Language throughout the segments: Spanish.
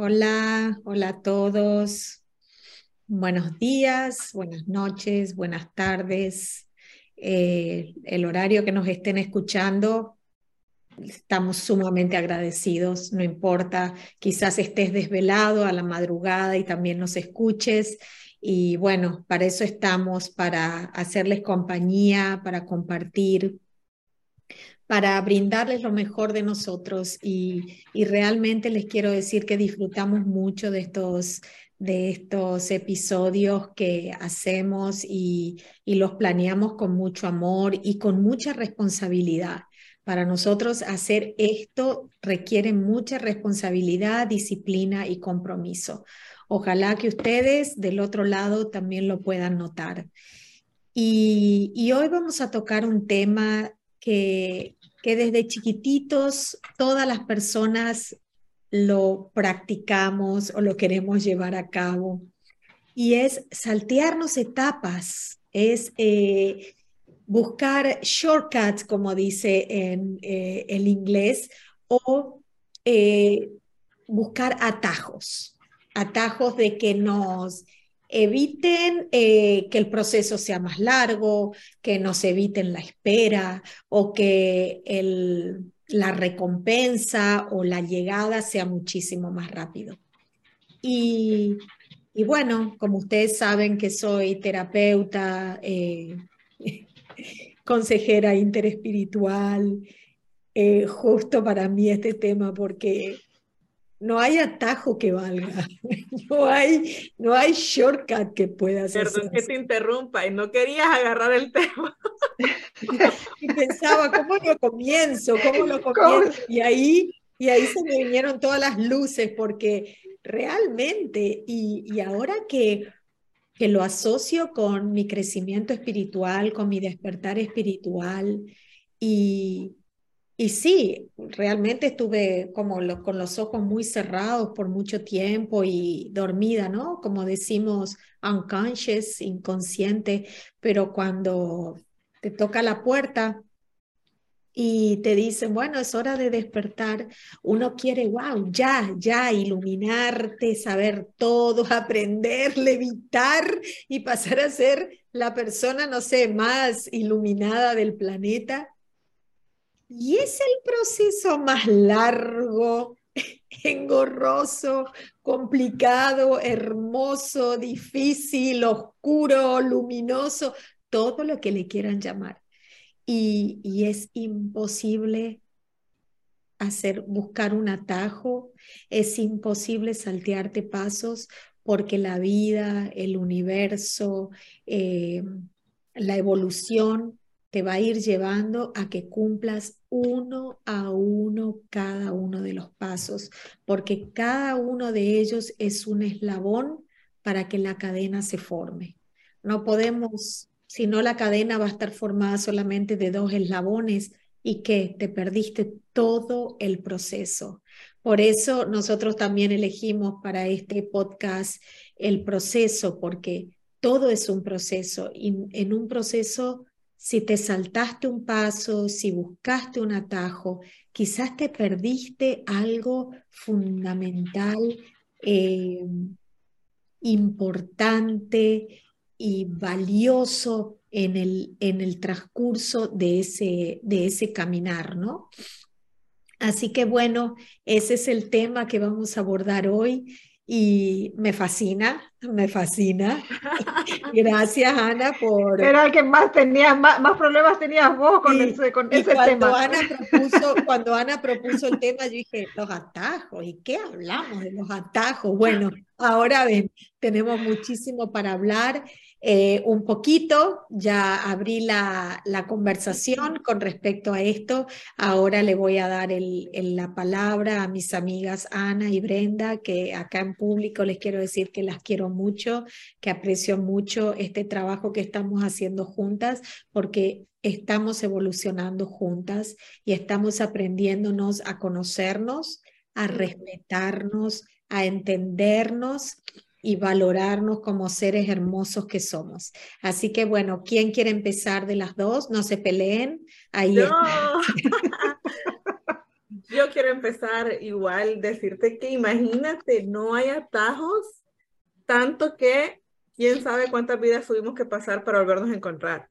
Hola, hola a todos. Buenos días, buenas noches, buenas tardes. Eh, el horario que nos estén escuchando, estamos sumamente agradecidos, no importa, quizás estés desvelado a la madrugada y también nos escuches. Y bueno, para eso estamos, para hacerles compañía, para compartir, para brindarles lo mejor de nosotros y, realmente les quiero decir que disfrutamos mucho de estos, de estos episodios que hacemos y, y los planeamos con mucho amor y con mucha responsabilidad. Para nosotros hacer esto requiere mucha responsabilidad, disciplina y compromiso. Ojalá que ustedes del otro lado también lo puedan notar. Y, y hoy vamos a tocar un tema que, que desde chiquititos todas las personas lo practicamos o lo queremos llevar a cabo. Y es saltearnos etapas, es eh, buscar shortcuts, como dice en eh, el inglés, o eh, buscar atajos, atajos de que nos eviten eh, que el proceso sea más largo, que nos eviten la espera o que el, la recompensa o la llegada sea muchísimo más rápido. Y, y bueno, como ustedes saben que soy terapeuta, eh, consejera interespiritual, eh, justo para mí este tema porque no hay atajo que valga, no hay, no hay shortcut que pueda hacer. Perdón que te interrumpa, y no querías agarrar el tema. y pensaba, ¿cómo lo comienzo? ¿Cómo lo comienzo? Y ahí, y ahí se me vinieron todas las luces, porque realmente, y, y ahora que, que lo asocio con mi crecimiento espiritual, con mi despertar espiritual, y, y sí, realmente estuve como con los ojos muy cerrados por mucho tiempo y dormida, ¿no? Como decimos, unconscious, inconsciente, pero cuando te toca la puerta y te dicen, bueno, es hora de despertar, uno quiere, wow, ya, ya, iluminarte, saber todo, aprender, levitar y pasar a ser la persona, no sé, más iluminada del planeta y es el proceso más largo, engorroso, complicado, hermoso, difícil, oscuro, luminoso, todo lo que le quieran llamar. Y, y es imposible hacer, buscar un atajo, es imposible saltearte pasos porque la vida, el universo, eh, la evolución te va a ir llevando a que cumplas uno a uno cada uno de los pasos, porque cada uno de ellos es un eslabón para que la cadena se forme. No podemos, si no la cadena va a estar formada solamente de dos eslabones y que te perdiste todo el proceso. Por eso nosotros también elegimos para este podcast el proceso, porque todo es un proceso y en un proceso si te saltaste un paso, si buscaste un atajo, quizás te perdiste algo fundamental, eh, importante y valioso en el, en el transcurso de ese, de ese caminar, ¿no? Así que bueno, ese es el tema que vamos a abordar hoy y me fascina, me fascina. Gracias, Ana, por... Era el que más tenías, más, más problemas tenías vos con, ese, con ese cuando tema. Ana propuso, cuando Ana propuso el tema, yo dije, los atajos, ¿y qué hablamos de los atajos? Bueno, ahora ven, tenemos muchísimo para hablar eh, un poquito, ya abrí la, la, conversación con respecto a esto. Ahora le voy a dar el, la palabra a mis amigas Ana y Brenda, que acá en público les quiero decir que las quiero mucho, que aprecio mucho este trabajo que estamos haciendo juntas, porque estamos evolucionando juntas y estamos aprendiéndonos a conocernos, a respetarnos, a entendernos y valorarnos como seres hermosos que somos. Así que bueno, ¿quién quiere empezar de las dos? No se peleen. Ahí yo quiero empezar igual, decirte que imagínate, no hay atajos, tanto que quién sabe cuántas vidas tuvimos que pasar para volvernos a encontrar.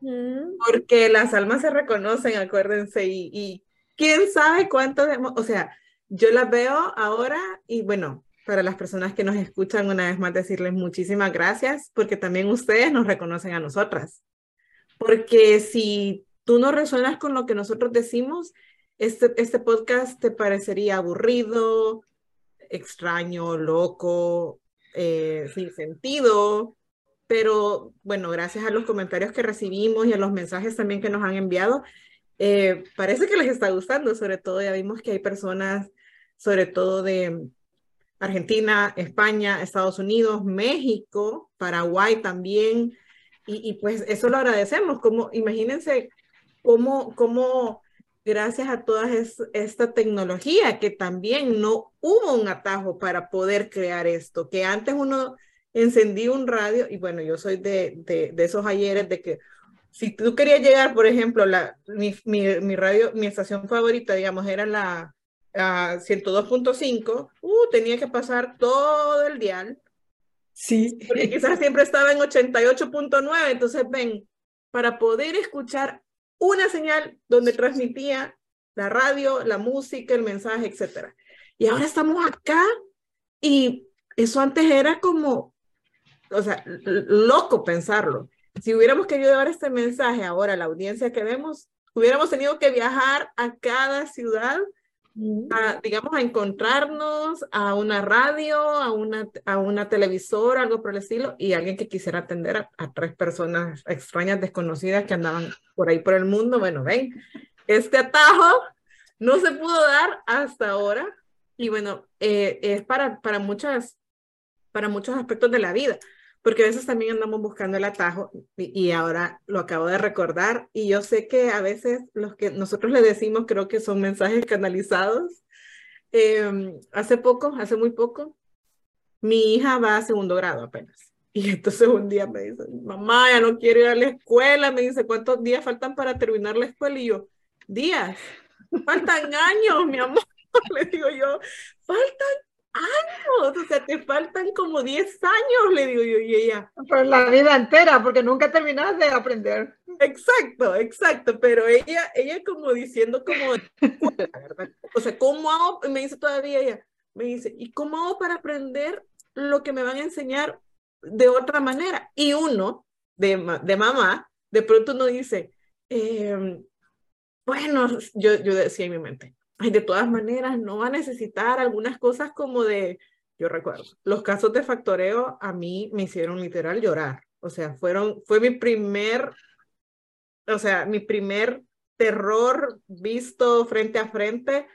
Mm. Porque las almas se reconocen, acuérdense, y, y quién sabe cuántos, o sea, yo las veo ahora y bueno, para las personas que nos escuchan, una vez más decirles muchísimas gracias, porque también ustedes nos reconocen a nosotras. Porque si tú no resuenas con lo que nosotros decimos, este, este podcast te parecería aburrido, extraño, loco, eh, sin sentido, pero bueno, gracias a los comentarios que recibimos y a los mensajes también que nos han enviado, eh, parece que les está gustando, sobre todo ya vimos que hay personas, sobre todo de Argentina, España, Estados Unidos, México, Paraguay también, y, pues eso lo agradecemos, como imagínense cómo, cómo gracias a toda esta tecnología, que también no hubo un atajo para poder crear esto, que antes uno encendía un radio, y bueno, yo soy de, de, de esos ayeres de que si tú querías llegar, por ejemplo, la, mi, mi, mi radio, mi estación favorita, digamos, era la 102.5, uh, tenía que pasar todo el dial. Sí. Porque quizás siempre estaba en 88.9, entonces ven, para poder escuchar una señal donde transmitía la radio, la música, el mensaje, etc. Y ahora estamos acá y eso antes era como, o sea, loco pensarlo. Si hubiéramos querido llevar este mensaje ahora a la audiencia que vemos, hubiéramos tenido que viajar a cada ciudad, digamos, a encontrarnos a una radio, a una, a una televisora, algo por el estilo, y alguien que quisiera atender a, a tres personas extrañas, desconocidas que andaban por ahí por el mundo. Bueno, ven, este atajo no se pudo dar hasta ahora y bueno, eh, es para, para, muchas, para muchos aspectos de la vida, porque a veces también andamos buscando el atajo y, ahora lo acabo de recordar y yo sé que a veces los que nosotros le decimos creo que son mensajes canalizados. Eh, hace poco, hace muy poco, mi hija va a segundo grado apenas. Y entonces un día me dice, mamá, ya no quiero ir a la escuela. Me dice, ¿cuántos días faltan para terminar la escuela? Y yo, días, faltan años, mi amor. Le digo yo, faltan años, o sea, te faltan como 10 años, le digo yo, y ella. Pues la vida entera, porque nunca terminas de aprender. Exacto, exacto, pero ella, ella como diciendo como, ¿verdad? O sea, ¿cómo hago? Me dice todavía ella, me dice, ¿y cómo hago para aprender lo que me van a enseñar de otra manera. Y uno, de, de mamá, de pronto uno dice, eh, bueno, yo, yo decía en mi mente, ay, de todas maneras, no va a necesitar algunas cosas como de, yo recuerdo, los casos de factoreo a mí me hicieron literal llorar. O sea, fueron, fue mi primer, o sea, mi primer terror visto frente a frente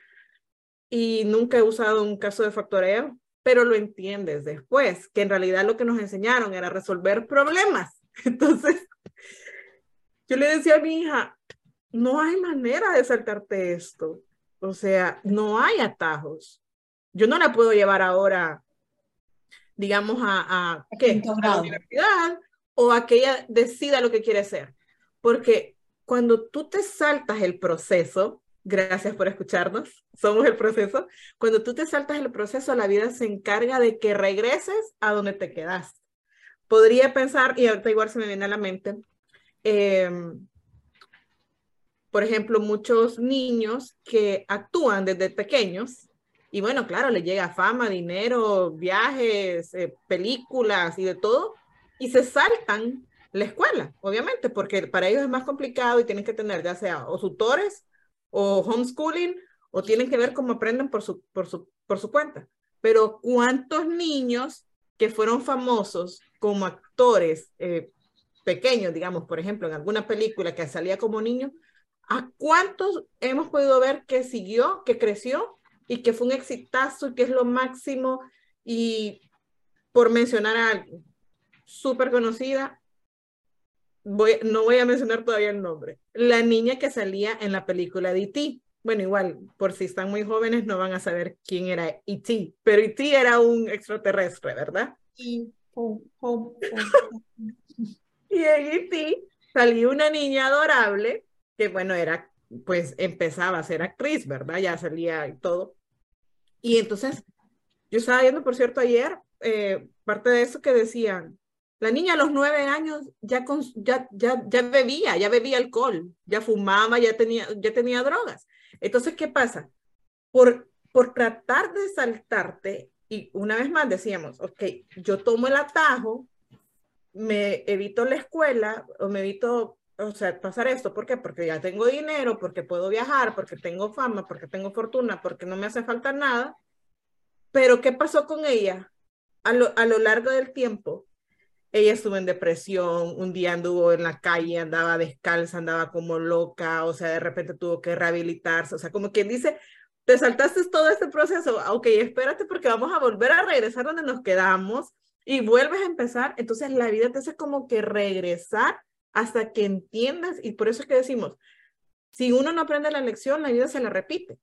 y nunca he usado un caso de factoreo pero lo entiendes después, que en realidad lo que nos enseñaron era resolver problemas. Entonces, yo le decía a mi hija, no hay manera de saltarte esto. O sea, no hay atajos. Yo no la puedo llevar ahora, digamos, a, a, ¿qué? a la universidad o a que ella decida lo que quiere hacer. Porque cuando tú te saltas el proceso, Gracias por escucharnos. Somos el proceso. Cuando tú te saltas el proceso, la vida se encarga de que regreses a donde te quedaste. Podría pensar, y ahorita igual se me viene a la mente, eh, por ejemplo, muchos niños que actúan desde pequeños y bueno, claro, les llega fama, dinero, viajes, eh, películas y de todo, y se saltan la escuela, obviamente, porque para ellos es más complicado y tienen que tener ya sea o tutores o homeschooling o tienen que ver cómo aprenden por su, por su, por su cuenta. Pero ¿cuántos niños que fueron famosos como actores eh, pequeños, digamos, por ejemplo, en alguna película que salía como niño, ¿a cuántos hemos podido ver que siguió, que creció y que fue un exitazo y que es lo máximo? Y por mencionar a alguien súper conocida, voy, no voy a mencionar todavía el nombre, la niña que salía en la película de E.T. Bueno, igual, por si están muy jóvenes no van a saber quién era E.T., pero E.T. era un extraterrestre, ¿verdad? Y, oh, oh, oh. y en E.T. salió una niña adorable, que bueno, era pues empezaba a ser actriz, ¿verdad? Ya salía y todo. Y entonces, yo estaba viendo, por cierto, ayer, eh, parte de eso que decían, la niña a los nueve años ya, ya, ya, ya bebía, ya bebía alcohol, ya fumaba, ya tenía, ya tenía drogas. Entonces, ¿qué pasa? Por, por tratar de saltarte, y una vez más decíamos, ok, yo tomo el atajo, me evito la escuela o me evito, o sea, pasar esto. ¿Por qué? Porque ya tengo dinero, porque puedo viajar, porque tengo fama, porque tengo fortuna, porque no me hace falta nada. Pero ¿qué pasó con ella? A lo, a lo largo del tiempo, ella estuvo en depresión, un día anduvo en la calle, andaba descalza, andaba como loca, o sea, de repente tuvo que rehabilitarse, o sea, como quien dice, te saltaste todo este proceso, ok, espérate porque vamos a volver a regresar donde nos quedamos y vuelves a empezar, entonces la vida te hace como que regresar hasta que entiendas, y por eso es que decimos, si uno no aprende la lección, la vida se la repite.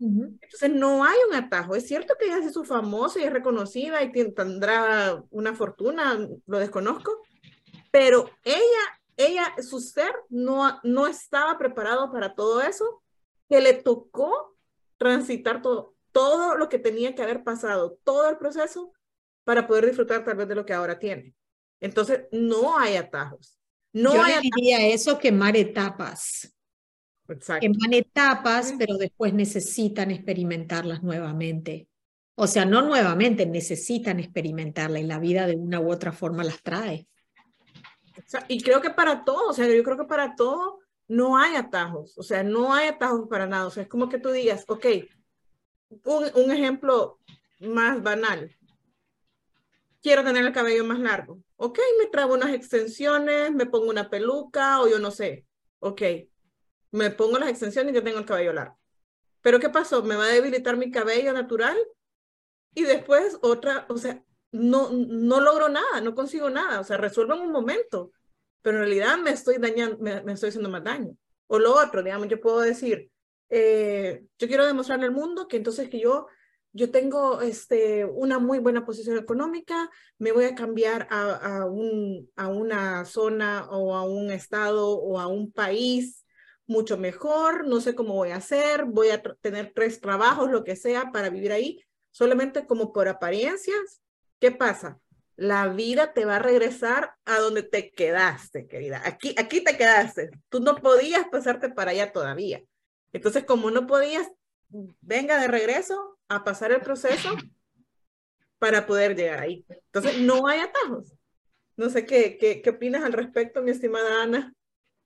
Entonces no hay un atajo. Es cierto que ella es su famosa y es reconocida y tendrá una fortuna, lo desconozco, pero ella, ella, su ser no, no estaba preparado para todo eso, que le tocó transitar todo, todo lo que tenía que haber pasado, todo el proceso para poder disfrutar tal vez de lo que ahora tiene. Entonces no hay atajos. No Yo hay diría eso quemar etapas. Exacto. van etapas, pero después necesitan experimentarlas nuevamente. O sea, no nuevamente, necesitan experimentarla y la vida de una u otra forma las trae. Y creo que para todo, o sea, yo creo que para todo no hay atajos, o sea, no hay atajos para nada. O sea, es como que tú digas, ok, un, un ejemplo más banal. Quiero tener el cabello más largo. Ok, me traigo unas extensiones, me pongo una peluca o yo no sé. Ok, me pongo las extensiones y yo tengo el cabello largo. Pero ¿qué pasó? Me va a debilitar mi cabello natural y después otra, o sea, no, no logro nada, no consigo nada, o sea, resuelvo en un momento, pero en realidad me estoy dañando, me, estoy haciendo más daño. O lo otro, digamos, yo puedo decir, eh, yo quiero demostrarle al mundo que entonces que yo, yo tengo este, una muy buena posición económica, me voy a cambiar a, a, un, a una zona o a un estado o a un país mucho mejor, no sé cómo voy a hacer, voy a tener tres trabajos, lo que sea, para vivir ahí, solamente como por apariencias. ¿Qué pasa? La vida te va a regresar a donde te quedaste, querida. Aquí, aquí te quedaste. Tú no podías pasarte para allá todavía. Entonces, como no podías, venga de regreso a pasar el proceso para poder llegar ahí. Entonces, no hay atajos. No sé qué, qué, qué opinas al respecto, mi estimada Ana.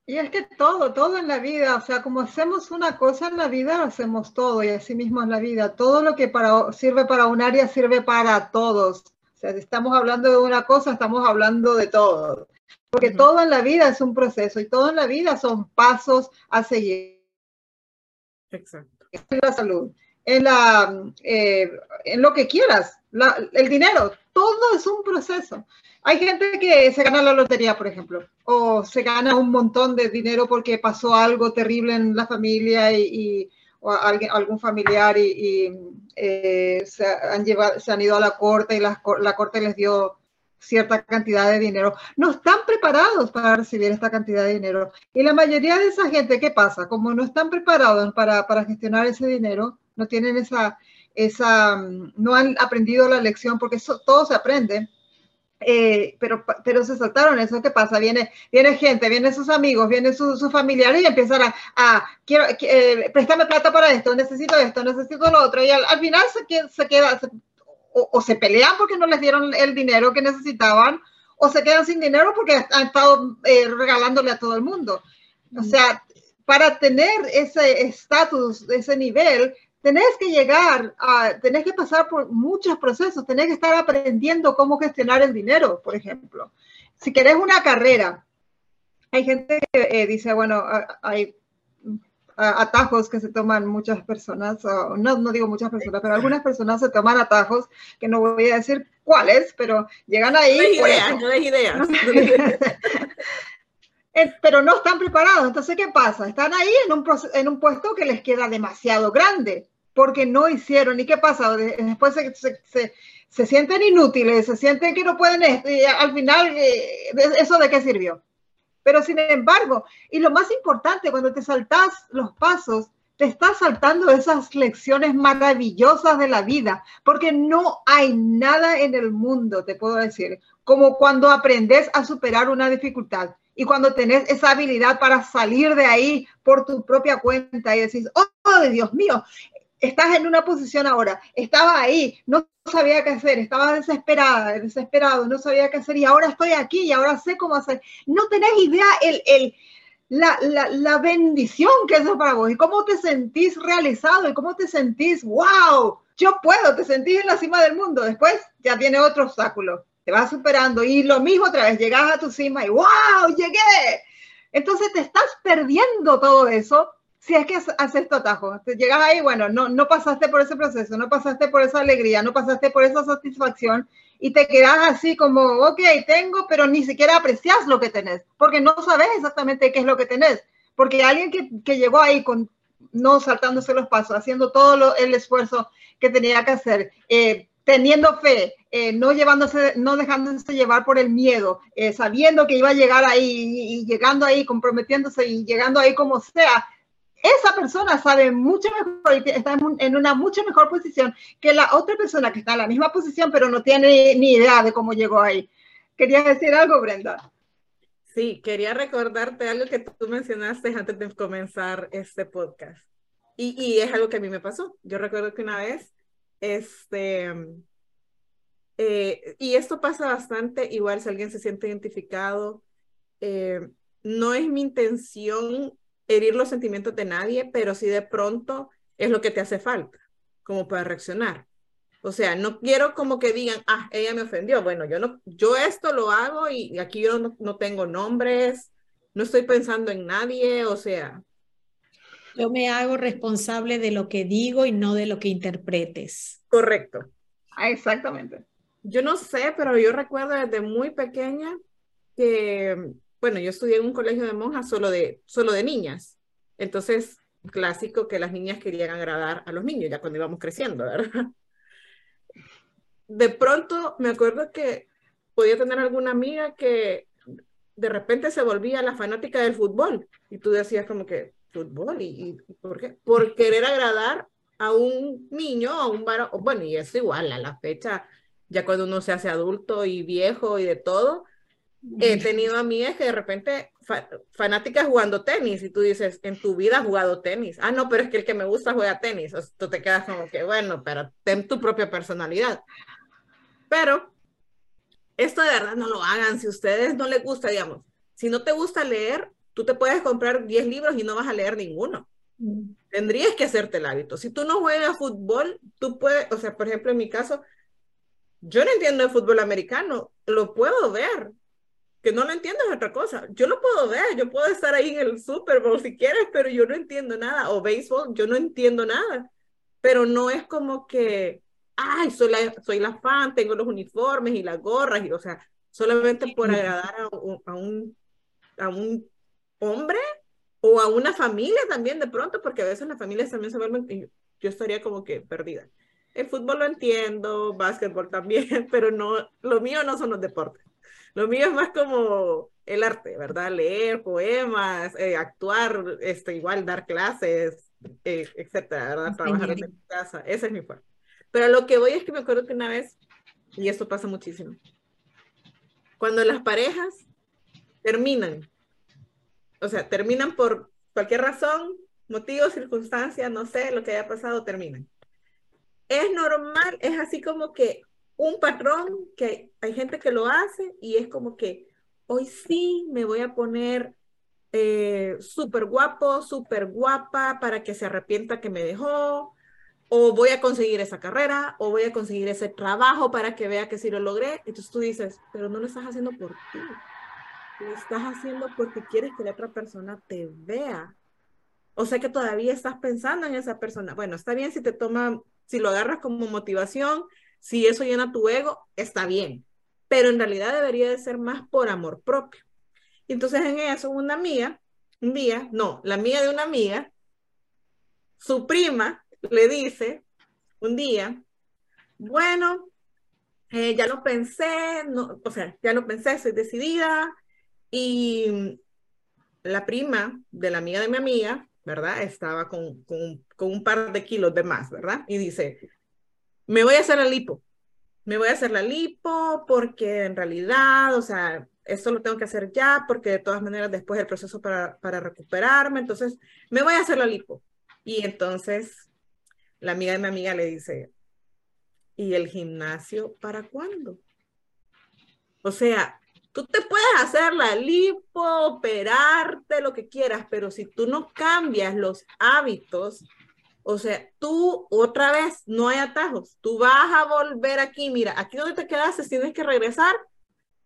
Y es que todo, todo en la vida, o sea, como hacemos una cosa en la vida, hacemos todo y así mismo es la vida. Todo lo que para, sirve para un área sirve para todos. O sea, si estamos hablando de una cosa, estamos hablando de todo. Porque todo en la vida es un proceso y todo en la vida son pasos a seguir. Exacto. La salud, en, la, eh, en lo que quieras, el dinero, todo es un proceso. Hay gente que se gana la lotería, por ejemplo, o se gana un montón de dinero porque pasó algo terrible en la familia y, o alguien, algún familiar y, eh, se, han llevado, se han ido a la corte y la, la corte les dio cierta cantidad de dinero. No están preparados para recibir esta cantidad de dinero. Y la mayoría de esa gente, ¿qué pasa? Como no están preparados para, para gestionar ese dinero, no tienen esa, esa, no han aprendido la lección, porque eso, todo se aprende eh, pero, pero se saltaron eso. ¿Qué pasa? Viene, viene gente, vienen sus amigos, vienen sus familiares y empiezan a, a quiero, eh, préstame plata para esto, necesito esto, necesito lo otro. Y al, final se, se queda, o, se pelean porque no les dieron el dinero que necesitaban, o se quedan sin dinero porque han estado eh, regalándole a todo el mundo. O sea, para tener ese estatus, ese nivel, tenés que llegar, a, tenés que pasar por muchos procesos, tenés que estar aprendiendo cómo gestionar el dinero, por ejemplo. Si querés una carrera, hay gente que eh, dice, bueno, hay atajos que se toman muchas personas, no, no digo muchas personas, pero algunas personas se toman atajos, que no voy a decir cuáles, pero llegan ahí. No ideas, no ideas. Eh, pero no están preparados. Entonces, ¿qué pasa? Están ahí en un, en un puesto que les queda demasiado grande porque no hicieron. ¿Y qué pasa? Después se, se, se, sienten inútiles, se sienten que no pueden, y al final, eh, ¿eso de qué sirvió? Pero sin embargo, y lo más importante, cuando te saltas los pasos, te estás saltando esas lecciones maravillosas de la vida, porque no hay nada en el mundo, te puedo decir, como cuando aprendes a superar una dificultad y cuando tenés esa habilidad para salir de ahí por tu propia cuenta y decís, oh, Dios mío, estás en una posición ahora, estaba ahí, no sabía qué hacer, estaba desesperada, desesperado, no sabía qué hacer y ahora estoy aquí y ahora sé cómo hacer. No tenés idea el, el la, la, la, bendición que es para vos y cómo te sentís realizado y cómo te sentís, wow, yo puedo, te sentís en la cima del mundo. Después ya viene otro obstáculo, te vas superando y lo mismo otra vez, llegas a tu cima y wow, llegué. Entonces te estás perdiendo todo eso si es que haces tu atajo. Llegas ahí, bueno, no, no pasaste por ese proceso, no pasaste por esa alegría, no pasaste por esa satisfacción y te quedas así como, ok, tengo, pero ni siquiera aprecias lo que tenés, porque no sabes exactamente qué es lo que tenés, porque alguien que, que llegó ahí con no saltándose los pasos, haciendo todo el esfuerzo que tenía que hacer, eh, teniendo fe, eh, no llevándose, no dejándose llevar por el miedo, eh, sabiendo que iba a llegar ahí y, y llegando ahí, comprometiéndose y llegando ahí como sea, esa persona sabe mucho mejor y está en una mucho mejor posición que la otra persona que está en la misma posición, pero no tiene ni idea de cómo llegó ahí. ¿Querías decir algo, Brenda? Sí, quería recordarte algo que tú mencionaste antes de comenzar este podcast. Y, y es algo que a mí me pasó. Yo recuerdo que una vez, este, eh, y esto pasa bastante, igual si alguien se siente identificado, eh, no es mi intención herir los sentimientos de nadie, pero si de pronto es lo que te hace falta, como para reaccionar. O sea, no quiero como que digan, ah, ella me ofendió. Bueno, yo no, yo esto lo hago y aquí yo no, no tengo nombres, no estoy pensando en nadie, o sea. Yo me hago responsable de lo que digo y no de lo que interpretes. Correcto. Ah, exactamente. Yo no sé, pero yo recuerdo desde muy pequeña que bueno, yo estudié en un colegio de monjas solo de, solo de niñas. Entonces, clásico que las niñas querían agradar a los niños, ya cuando íbamos creciendo, ¿verdad? De pronto me acuerdo que podía tener alguna amiga que de repente se volvía la fanática del fútbol y tú decías como que, ¿fútbol? ¿Y, por qué? Por querer agradar a un niño, a un varón, bueno, y eso igual a la fecha, ya cuando uno se hace adulto y viejo y de todo, He tenido amigas que de repente fanáticas jugando tenis y tú dices, en tu vida has jugado tenis. Ah, no, pero es que el que me gusta juega tenis. O tú te quedas como que, bueno, pero ten tu propia personalidad. Pero esto de verdad no lo hagan. Si a ustedes no les gusta, digamos, si no te gusta leer, tú te puedes comprar 10 libros y no vas a leer ninguno. Mm. Tendrías que hacerte el hábito. Si tú no juegas fútbol, tú puedes, o sea, por ejemplo, en mi caso, yo no entiendo el fútbol americano, lo puedo ver, que no lo entiendo es otra cosa. Yo lo puedo ver, yo puedo estar ahí en el Super Bowl si quieres, pero yo no entiendo nada. O béisbol, yo no entiendo nada. Pero no es como que, ay, soy la, soy la fan, tengo los uniformes y las gorras, y, o sea, solamente por agradar a a un, a un hombre o a una familia también de pronto, porque a veces las familias también se vuelven, yo estaría como que perdida. El fútbol lo entiendo, básquetbol también, pero no, lo mío no son los deportes. Lo mío es más como el arte, ¿verdad? Leer poemas, eh, actuar, este, igual dar clases, eh, etcétera, ¿verdad? Trabajar en casa. Ese es mi fuerte. Pero lo que voy es que me acuerdo que una vez, y esto pasa muchísimo, cuando las parejas terminan, o sea, terminan por cualquier razón, motivo, circunstancia, no sé, lo que haya pasado, terminan. Es normal, es así como que un patrón que hay gente que lo hace y es como que hoy sí me voy a poner eh, súper guapo, súper guapa para que se arrepienta que me dejó, o voy a conseguir esa carrera, o voy a conseguir ese trabajo para que vea que sí lo logré. Entonces tú dices, pero no lo estás haciendo por ti, lo estás haciendo porque quieres que la otra persona te vea. O sea que todavía estás pensando en esa persona. Bueno, está bien si te toma, si lo agarras como motivación, si eso llena tu ego, está bien, pero en realidad debería de ser más por amor propio. Y entonces en eso una amiga, un día, no, la amiga de una amiga, su prima le dice un día, bueno, eh, ya lo pensé, no, o sea, ya lo pensé, soy decidida y la prima de la amiga de mi amiga, ¿verdad? Estaba con, con, con un par de kilos de más, ¿verdad? Y dice, me voy a hacer la lipo. Me voy a hacer la lipo porque en realidad, o sea, esto lo tengo que hacer ya porque de todas maneras después el proceso para, para recuperarme, entonces me voy a hacer la lipo. Y entonces la amiga de mi amiga le dice, ¿y el gimnasio para cuándo? O sea, tú te puedes hacer la lipo, operarte, lo que quieras, pero si tú no cambias los hábitos, o sea, tú otra vez no hay atajos, tú vas a volver aquí, mira, aquí donde te quedaste tienes que regresar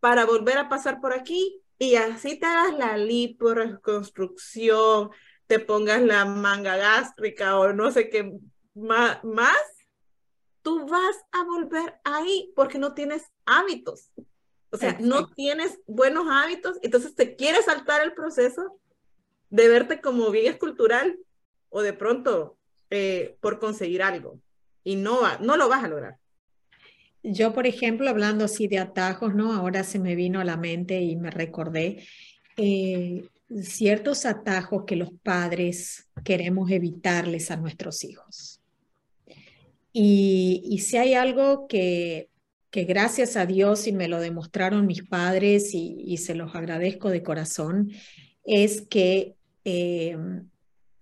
para volver a pasar por aquí y así te hagas la lipo, reconstrucción, te pongas la manga gástrica o no sé qué más, tú vas a volver ahí porque no tienes hábitos. O sea, no tienes buenos hábitos, entonces te quieres saltar el proceso de verte como bien escultural o de pronto eh, por conseguir algo y no, no lo vas a lograr. Yo, por ejemplo, hablando así de atajos, ¿no? Ahora se me vino a la mente y me recordé eh, ciertos atajos que los padres queremos evitarles a nuestros hijos. Y, y si hay algo que que gracias a Dios y me lo demostraron mis padres y, se los agradezco de corazón, es que eh,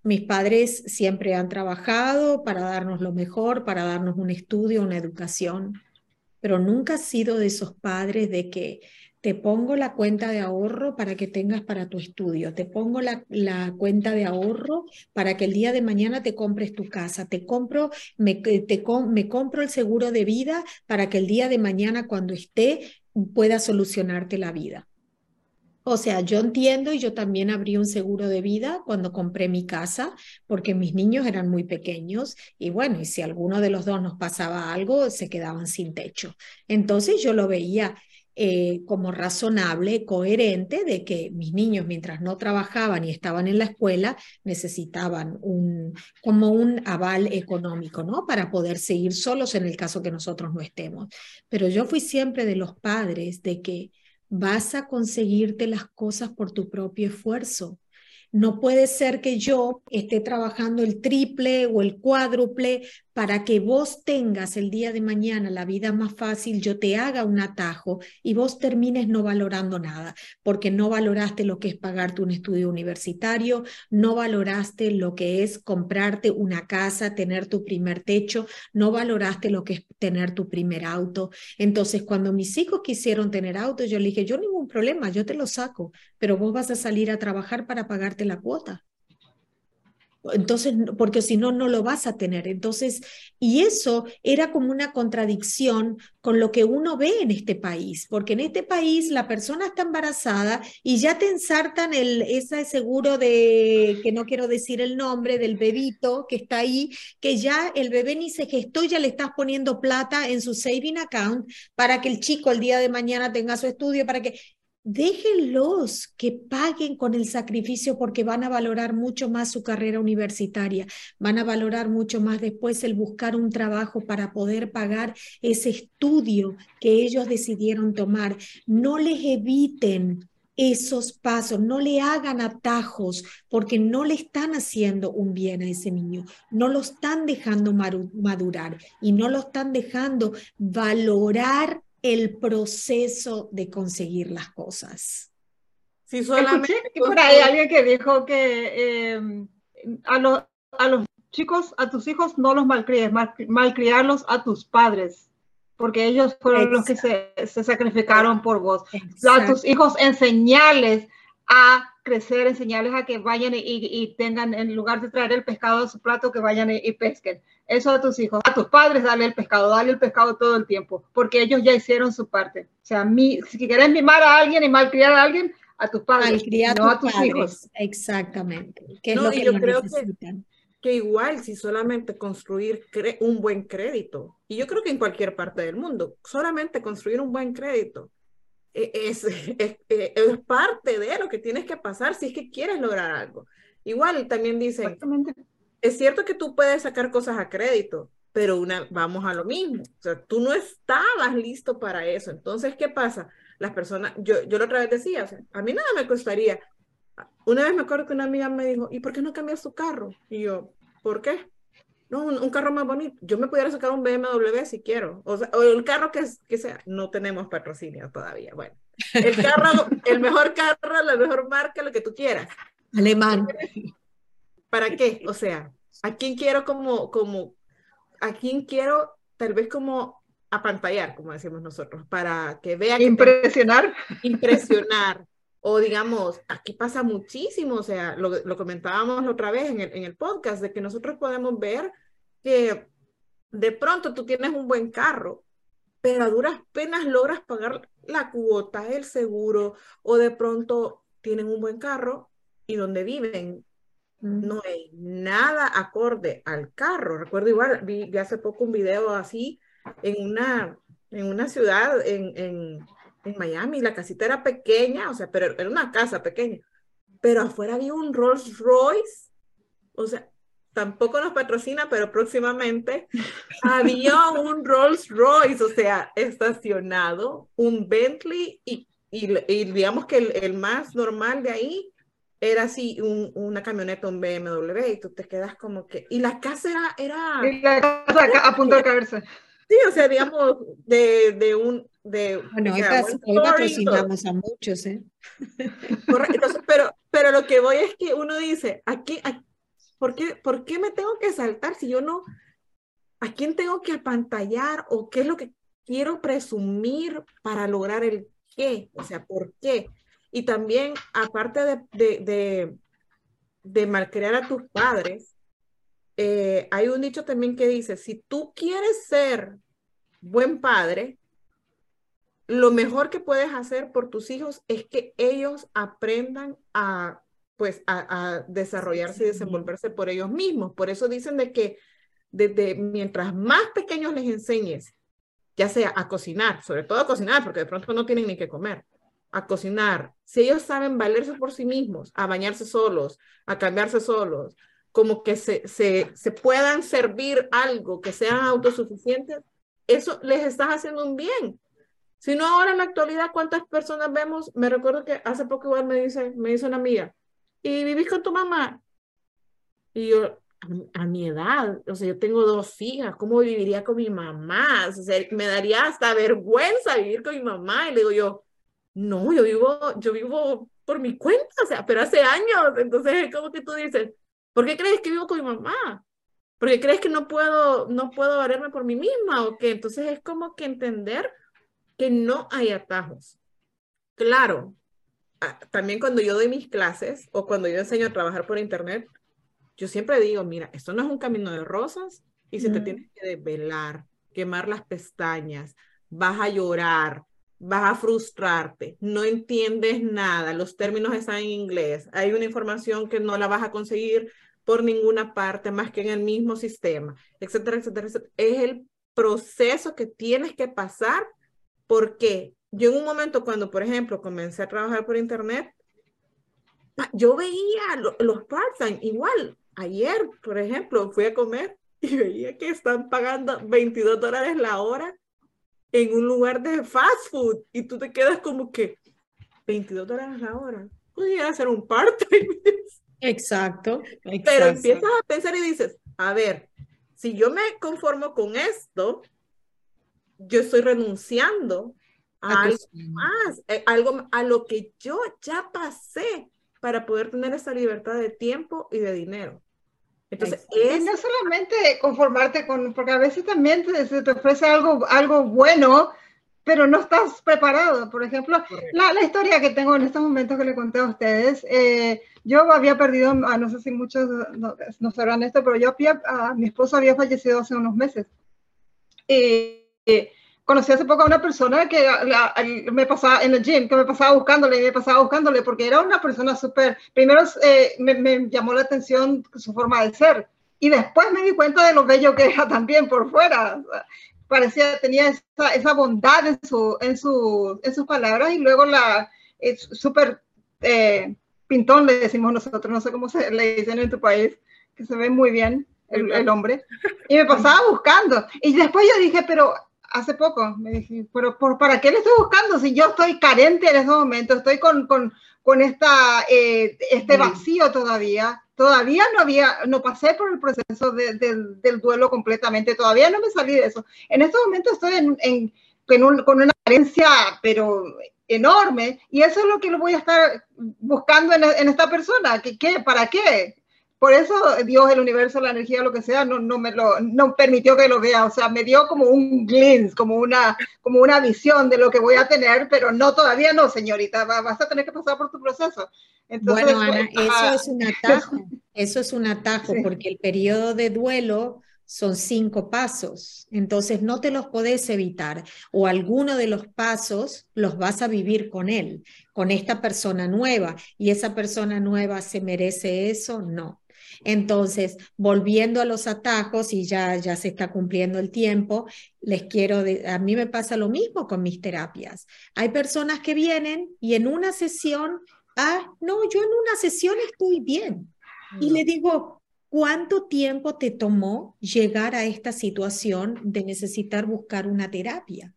mis padres siempre han trabajado para darnos lo mejor, para darnos un estudio, una educación, pero nunca ha sido de esos padres de que te pongo la cuenta de ahorro para que tengas para tu estudio, te pongo la, la, cuenta de ahorro para que el día de mañana te compres tu casa, te compro, me, te, me compro el seguro de vida para que el día de mañana cuando esté pueda solucionarte la vida. O sea, yo entiendo y yo también abrí un seguro de vida cuando compré mi casa porque mis niños eran muy pequeños y bueno, y si alguno de los dos nos pasaba algo, se quedaban sin techo. Entonces yo lo veía eh, como razonable, coherente, de que mis niños, mientras no trabajaban y estaban en la escuela, necesitaban un, como un aval económico, ¿no? Para poder seguir solos en el caso que nosotros no estemos. Pero yo fui siempre de los padres de que vas a conseguirte las cosas por tu propio esfuerzo. No puede ser que yo esté trabajando el triple o el cuádruple para que vos tengas el día de mañana la vida más fácil, yo te haga un atajo y vos termines no valorando nada, porque no valoraste lo que es pagarte un estudio universitario, no valoraste lo que es comprarte una casa, tener tu primer techo, no valoraste lo que es tener tu primer auto. Entonces, cuando mis hijos quisieron tener auto, yo le dije, yo ningún problema, yo te lo saco, pero vos vas a salir a trabajar para pagarte la cuota. Entonces, porque si no, no lo vas a tener. Entonces, y eso era como una contradicción con lo que uno ve en este país, porque en este país la persona está embarazada y ya te ensartan el, ese seguro de, que no quiero decir el nombre, del bebito que está ahí, que ya el bebé ni se gestó, ya le estás poniendo plata en su saving account para que el chico el día de mañana tenga su estudio, para que déjenlos que paguen con el sacrificio porque van a valorar mucho más su carrera universitaria, van a valorar mucho más después el buscar un trabajo para poder pagar ese estudio que ellos decidieron tomar. No les eviten esos pasos, no le hagan atajos porque no le están haciendo un bien a ese niño, no lo están dejando madurar y no lo están dejando valorar el proceso de conseguir las cosas. Sí, solamente por ahí alguien que dijo que em, a, a, los chicos, a tus hijos no los malcríes, malcriarlos a tus padres, porque ellos fueron los que se, se sacrificaron por vos. A tus hijos enseñales a crecer, enseñarles a que vayan y, tengan, en lugar de traer el pescado a su plato, que vayan y, pesquen. Eso a tus hijos, a tus padres, dale el pescado, dale el pescado todo el tiempo, porque ellos ya hicieron su parte. O sea, mi, si quieres mimar a alguien y malcriar a alguien, a tus padres, no a tus hijos. Exactamente. Que es lo que yo creo que, que igual si solamente construir un buen crédito, y yo creo que en cualquier parte del mundo, solamente construir un buen crédito es, es, es, parte de lo que tienes que pasar si es que quieres lograr algo. Igual también dicen, es cierto que tú puedes sacar cosas a crédito, pero una, vamos a lo mismo. O sea, tú no estabas listo para eso. Entonces, ¿qué pasa? Las personas, yo, yo la otra vez decía, o sea, a mí nada me costaría una vez me acuerdo que una amiga me dijo, ¿y por qué no cambias tu carro? Y yo, ¿por qué? No, un, carro más bonito. Yo me pudiera sacar un BMW si quiero. O, sea, o el carro que, que sea. No tenemos patrocinio todavía. Bueno, el carro, el mejor carro, la mejor marca, lo que tú quieras. Alemán. ¿Para qué? O sea, ¿a quién quiero como, como, a quién quiero tal vez como apantallar, como decimos nosotros, para que vea que impresionar, impresionar, o digamos, aquí pasa muchísimo, o sea, lo, lo comentábamos la otra vez en el, en el podcast, de que nosotros podemos ver que de pronto tú tienes un buen carro, pero a duras penas logras pagar la cuota, el seguro, o de pronto tienen un buen carro y donde viven no hay nada acorde al carro. Recuerdo igual, vi, hace poco un video así en una, en una ciudad en, en, en, Miami, la casita era pequeña, o sea, pero era una casa pequeña, pero afuera había un Rolls Royce, o sea, tampoco nos patrocina, pero próximamente había un Rolls Royce, o sea, estacionado, un Bentley y, y, digamos que el, el, más normal de ahí era así un, una camioneta, un BMW, y tú te quedas como que... Y la casa era... era y la casa a punto de caerse. Sí, o sea, digamos, de, de un... De, bueno, hoy, patrocinamos a muchos, ¿eh? Correcto, pero, pero lo que voy es que uno dice, aquí, ¿por, qué, ¿por qué me tengo que saltar si yo no... ¿A quién tengo que apantallar o qué es lo que quiero presumir para lograr el qué? O sea, ¿por qué? Y también, aparte de, de, de, malcriar a tus padres, eh, hay un dicho también que dice, si tú quieres ser buen padre, lo mejor que puedes hacer por tus hijos es que ellos aprendan a, pues, a, a desarrollarse y desenvolverse por ellos mismos. Por eso dicen de que desde mientras más pequeños les enseñes, ya sea a cocinar, sobre todo a cocinar, porque de pronto no tienen ni que comer, a cocinar, si ellos saben valerse por sí mismos, a bañarse solos, a cambiarse solos, como que se, se, se puedan servir algo, que sean autosuficientes, eso les estás haciendo un bien. Si no, ahora en la actualidad, ¿cuántas personas vemos? Me recuerdo que hace poco igual me dice, me dice una amiga, ¿y vivís con tu mamá? Y yo, a, mi edad, o sea, yo tengo dos hijas, ¿cómo viviría con mi mamá? O sea, me daría hasta vergüenza vivir con mi mamá. Y le digo yo, no, yo vivo, yo vivo por mi cuenta, o sea, pero hace años. Entonces es como que tú dices, ¿por qué crees que vivo con mi mamá? ¿Por qué crees que no puedo, no puedo valerme por mí misma o qué? Entonces es como que entender que no hay atajos. Claro, también cuando yo doy mis clases o cuando yo enseño a trabajar por internet, yo siempre digo, mira, esto no es un camino de rosas y si te tienes que desvelar, quemar las pestañas, vas a llorar, vas a frustrarte, no entiendes nada, los términos están en inglés, hay una información que no la vas a conseguir por ninguna parte más que en el mismo sistema, etcétera, etcétera, Es el proceso que tienes que pasar porque yo en un momento cuando, por ejemplo, comencé a trabajar por internet, ah, yo veía los part-time igual. Ayer, por ejemplo, fui a comer y veía que están pagando 22 dólares la hora en un lugar de fast food y tú te quedas como que 22 dólares la hora. Podría hacer un part-time. Exacto, Pero empiezas a pensar y dices, a ver, si yo me conformo con esto, yo estoy renunciando a, algo más, eh, algo a lo que yo ya pasé para poder tener esa libertad de tiempo y de dinero. Entonces, es... no solamente conformarte con, porque a veces también te, se te ofrece algo, algo bueno, pero no estás preparado. Por ejemplo, la, la, historia que tengo en estos momentos que le conté a ustedes, eh, yo había perdido, ah, no sé si muchos no, no sabrán esto, pero yo había, ah, mi esposo había fallecido hace unos meses. Y, conocí hace poco a una persona que me pasaba en el gym, que me pasaba buscándole me pasaba buscándole porque era una persona súper, primero eh, me, llamó la atención su forma de ser y después me di cuenta de lo bello que era también por fuera. Parecía, tenía esa, bondad en, su, en, su, en sus palabras y luego la súper eh, pintón le decimos nosotros, no sé cómo se le dicen en tu país, que se ve muy bien el, el hombre. Y me pasaba buscando. Y después yo dije, pero hace poco, me dije, pero ¿por, ¿para qué le estoy buscando si yo estoy carente en ese momento? Estoy con, con, con esta, eh, este vacío todavía. Todavía no había, no pasé por el proceso de, del duelo completamente, todavía no me salí de eso. En este momento estoy en, en, con una carencia, pero enorme, y eso es lo que lo voy a estar buscando en, en esta persona. ¿Qué, qué, ¿Para qué? Por eso Dios, el universo, la energía, lo que sea, no, no me lo no permitió que lo vea. O sea, me dio como un glimpse, como una, como una visión de lo que voy a tener, pero no, todavía no, señorita. Vas a tener que pasar por tu proceso. bueno, Ana, pues, eso es un atajo. Eso es un atajo, porque el periodo de duelo son cinco pasos, entonces no te los podés evitar o alguno de los pasos los vas a vivir con él, con esta persona nueva y esa persona nueva se merece eso, no. Entonces, volviendo a los atajos y ya, ya se está cumpliendo el tiempo, les quiero, a mí me pasa lo mismo con mis terapias. Hay personas que vienen y en una sesión, ah, no, yo en una sesión estoy bien. Y le digo, ¿cuánto tiempo te tomó llegar a esta situación de necesitar buscar una terapia?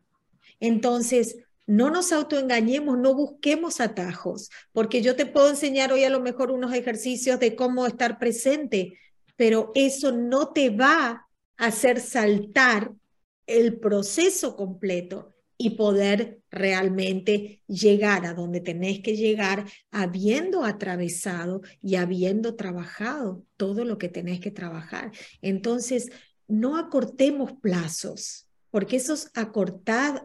Entonces, no nos autoengañemos, no busquemos atajos, porque yo te puedo enseñar hoy a lo mejor unos ejercicios de cómo estar presente, pero eso no te va a hacer saltar el proceso completo y poder realmente llegar a donde tenés que llegar habiendo atravesado y habiendo trabajado todo lo que tenés que trabajar. Entonces, no acortemos plazos porque esos acortados,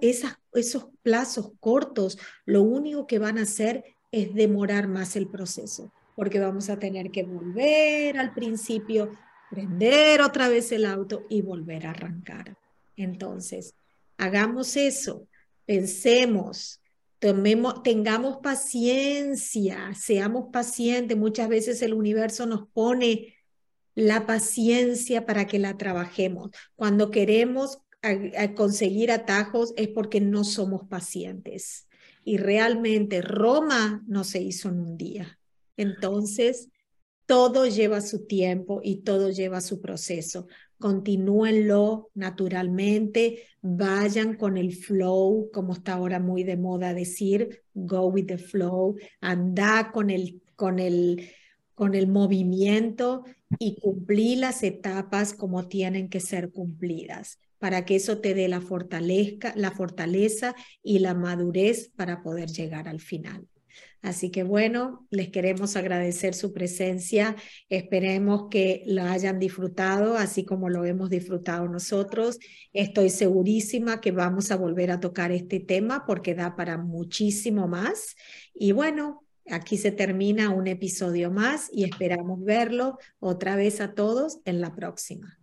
esos plazos cortos, lo único que van a hacer es demorar más el proceso, porque vamos a tener que volver al principio, prender otra vez el auto y volver a arrancar. Entonces, hagamos eso, pensemos, tomemos, tengamos paciencia, seamos pacientes. Muchas veces el universo nos pone la paciencia para que la trabajemos. Cuando queremos a, conseguir atajos es porque no somos pacientes. Y realmente Roma no se hizo en un día. Entonces, todo lleva su tiempo y todo lleva su proceso. Continúenlo naturalmente, vayan con el flow, como está ahora muy de moda decir, go with the flow, anda con el, con el, con el movimiento y cumplir las etapas como tienen que ser cumplidas para que eso te dé la fortaleza, la fortaleza y la madurez para poder llegar al final. Así que bueno, les queremos agradecer su presencia. Esperemos que la hayan disfrutado, así como lo hemos disfrutado nosotros. Estoy segurísima que vamos a volver a tocar este tema porque da para muchísimo más. Y bueno, aquí se termina un episodio más y esperamos verlo otra vez a todos en la próxima.